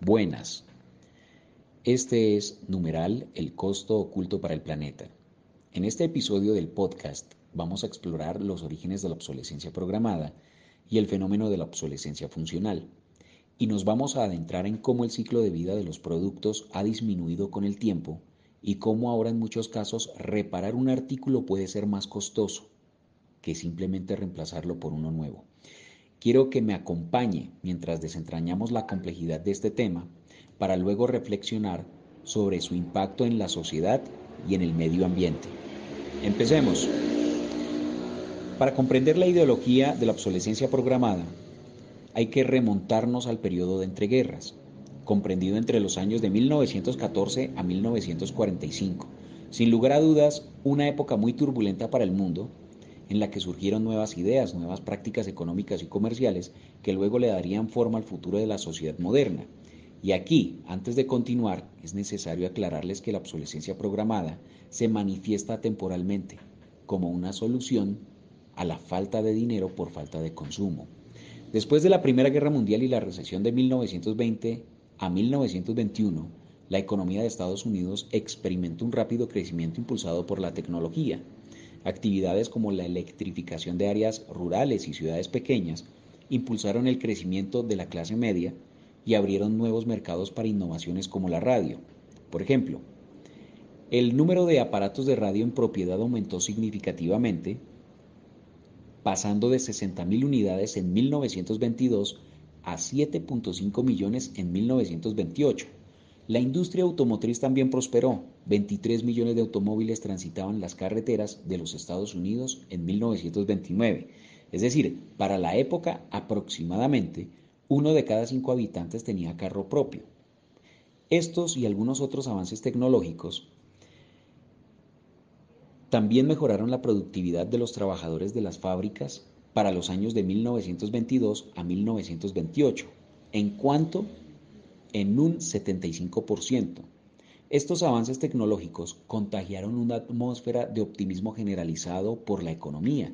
buenas. Este es numeral el costo oculto para el planeta. En este episodio del podcast vamos a explorar los orígenes de la obsolescencia programada y el fenómeno de la obsolescencia funcional. Y nos vamos a adentrar en cómo el ciclo de vida de los productos ha disminuido con el tiempo y cómo ahora en muchos casos reparar un artículo puede ser más costoso que simplemente reemplazarlo por uno nuevo. Quiero que me acompañe mientras desentrañamos la complejidad de este tema para luego reflexionar sobre su impacto en la sociedad y en el medio ambiente. Empecemos. Para comprender la ideología de la obsolescencia programada, hay que remontarnos al periodo de entreguerras, comprendido entre los años de 1914 a 1945. Sin lugar a dudas, una época muy turbulenta para el mundo, en la que surgieron nuevas ideas, nuevas prácticas económicas y comerciales que luego le darían forma al futuro de la sociedad moderna. Y aquí, antes de continuar, es necesario aclararles que la obsolescencia programada se manifiesta temporalmente como una solución a la falta de dinero por falta de consumo. Después de la Primera Guerra Mundial y la recesión de 1920 a 1921, la economía de Estados Unidos experimentó un rápido crecimiento impulsado por la tecnología, Actividades como la electrificación de áreas rurales y ciudades pequeñas impulsaron el crecimiento de la clase media y abrieron nuevos mercados para innovaciones como la radio. Por ejemplo, el número de aparatos de radio en propiedad aumentó significativamente, pasando de 60.000 unidades en 1922 a 7.5 millones en 1928 la industria automotriz también prosperó. 23 millones de automóviles transitaban las carreteras de los Estados Unidos en 1929. Es decir, para la época aproximadamente uno de cada cinco habitantes tenía carro propio. Estos y algunos otros avances tecnológicos también mejoraron la productividad de los trabajadores de las fábricas para los años de 1922 a 1928, en cuanto en un 75%. Estos avances tecnológicos contagiaron una atmósfera de optimismo generalizado por la economía,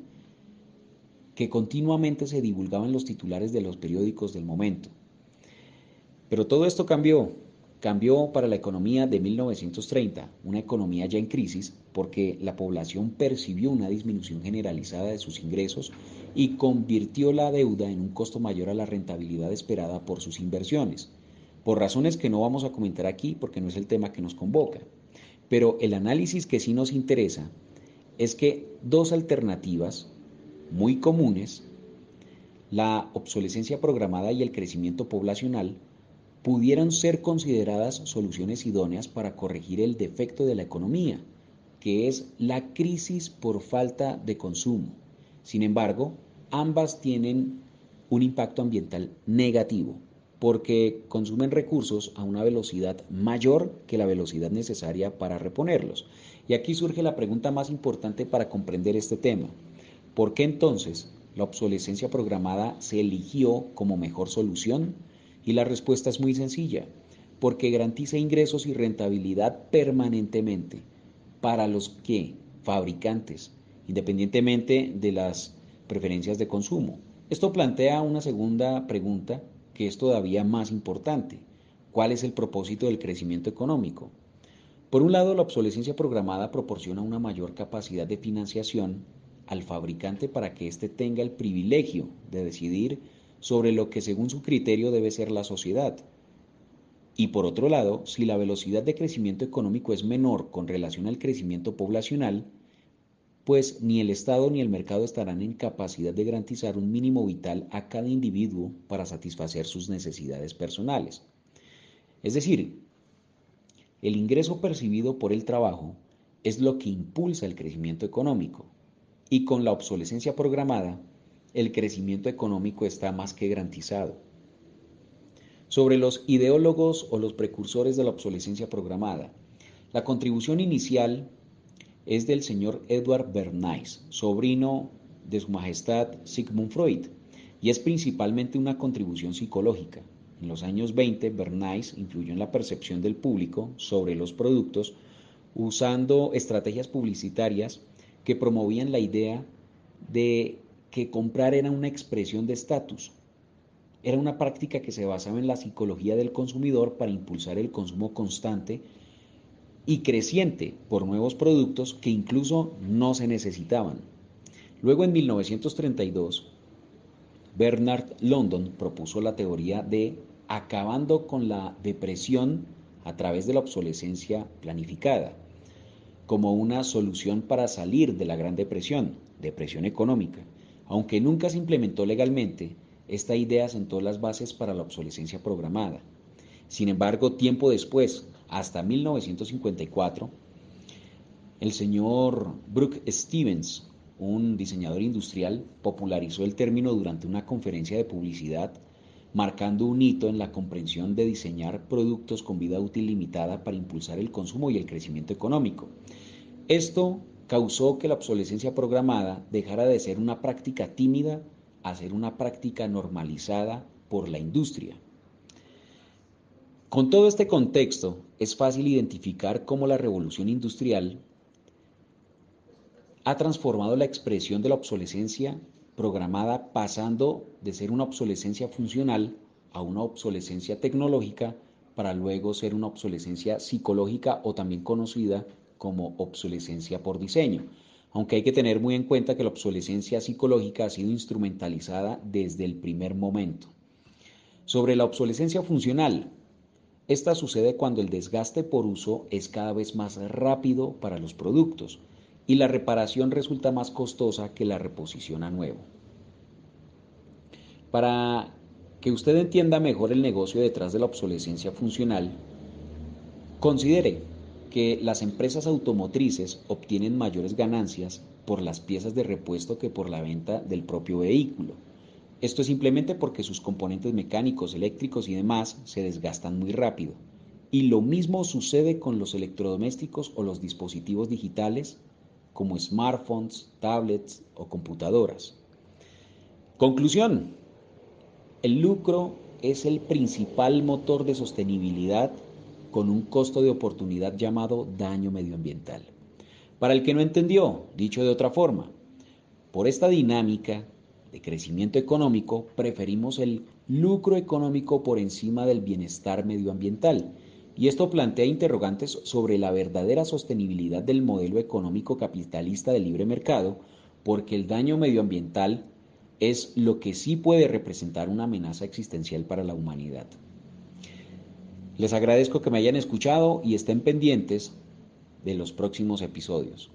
que continuamente se divulgaba en los titulares de los periódicos del momento. Pero todo esto cambió, cambió para la economía de 1930, una economía ya en crisis, porque la población percibió una disminución generalizada de sus ingresos y convirtió la deuda en un costo mayor a la rentabilidad esperada por sus inversiones por razones que no vamos a comentar aquí porque no es el tema que nos convoca. Pero el análisis que sí nos interesa es que dos alternativas muy comunes, la obsolescencia programada y el crecimiento poblacional, pudieran ser consideradas soluciones idóneas para corregir el defecto de la economía, que es la crisis por falta de consumo. Sin embargo, ambas tienen un impacto ambiental negativo porque consumen recursos a una velocidad mayor que la velocidad necesaria para reponerlos. Y aquí surge la pregunta más importante para comprender este tema. ¿Por qué entonces la obsolescencia programada se eligió como mejor solución? Y la respuesta es muy sencilla, porque garantiza ingresos y rentabilidad permanentemente para los que fabricantes, independientemente de las preferencias de consumo. Esto plantea una segunda pregunta que es todavía más importante. ¿Cuál es el propósito del crecimiento económico? Por un lado, la obsolescencia programada proporciona una mayor capacidad de financiación al fabricante para que éste tenga el privilegio de decidir sobre lo que según su criterio debe ser la sociedad. Y por otro lado, si la velocidad de crecimiento económico es menor con relación al crecimiento poblacional, pues ni el Estado ni el mercado estarán en capacidad de garantizar un mínimo vital a cada individuo para satisfacer sus necesidades personales. Es decir, el ingreso percibido por el trabajo es lo que impulsa el crecimiento económico y con la obsolescencia programada, el crecimiento económico está más que garantizado. Sobre los ideólogos o los precursores de la obsolescencia programada, la contribución inicial es del señor Edward Bernays, sobrino de su majestad Sigmund Freud, y es principalmente una contribución psicológica. En los años 20, Bernays influyó en la percepción del público sobre los productos usando estrategias publicitarias que promovían la idea de que comprar era una expresión de estatus. era una práctica que se basaba en la psicología del consumidor para impulsar el consumo constante y creciente por nuevos productos que incluso no se necesitaban. Luego en 1932, Bernard London propuso la teoría de acabando con la depresión a través de la obsolescencia planificada, como una solución para salir de la Gran Depresión, depresión económica. Aunque nunca se implementó legalmente, esta idea sentó las bases para la obsolescencia programada. Sin embargo, tiempo después, hasta 1954, el señor Brooke Stevens, un diseñador industrial, popularizó el término durante una conferencia de publicidad, marcando un hito en la comprensión de diseñar productos con vida útil limitada para impulsar el consumo y el crecimiento económico. Esto causó que la obsolescencia programada dejara de ser una práctica tímida a ser una práctica normalizada por la industria. Con todo este contexto, es fácil identificar cómo la revolución industrial ha transformado la expresión de la obsolescencia programada pasando de ser una obsolescencia funcional a una obsolescencia tecnológica para luego ser una obsolescencia psicológica o también conocida como obsolescencia por diseño aunque hay que tener muy en cuenta que la obsolescencia psicológica ha sido instrumentalizada desde el primer momento. Sobre la obsolescencia funcional, esta sucede cuando el desgaste por uso es cada vez más rápido para los productos y la reparación resulta más costosa que la reposición a nuevo. Para que usted entienda mejor el negocio detrás de la obsolescencia funcional, considere que las empresas automotrices obtienen mayores ganancias por las piezas de repuesto que por la venta del propio vehículo. Esto es simplemente porque sus componentes mecánicos, eléctricos y demás se desgastan muy rápido. Y lo mismo sucede con los electrodomésticos o los dispositivos digitales como smartphones, tablets o computadoras. Conclusión. El lucro es el principal motor de sostenibilidad con un costo de oportunidad llamado daño medioambiental. Para el que no entendió, dicho de otra forma, por esta dinámica de crecimiento económico preferimos el lucro económico por encima del bienestar medioambiental. Y esto plantea interrogantes sobre la verdadera sostenibilidad del modelo económico capitalista de libre mercado, porque el daño medioambiental es lo que sí puede representar una amenaza existencial para la humanidad. Les agradezco que me hayan escuchado y estén pendientes de los próximos episodios.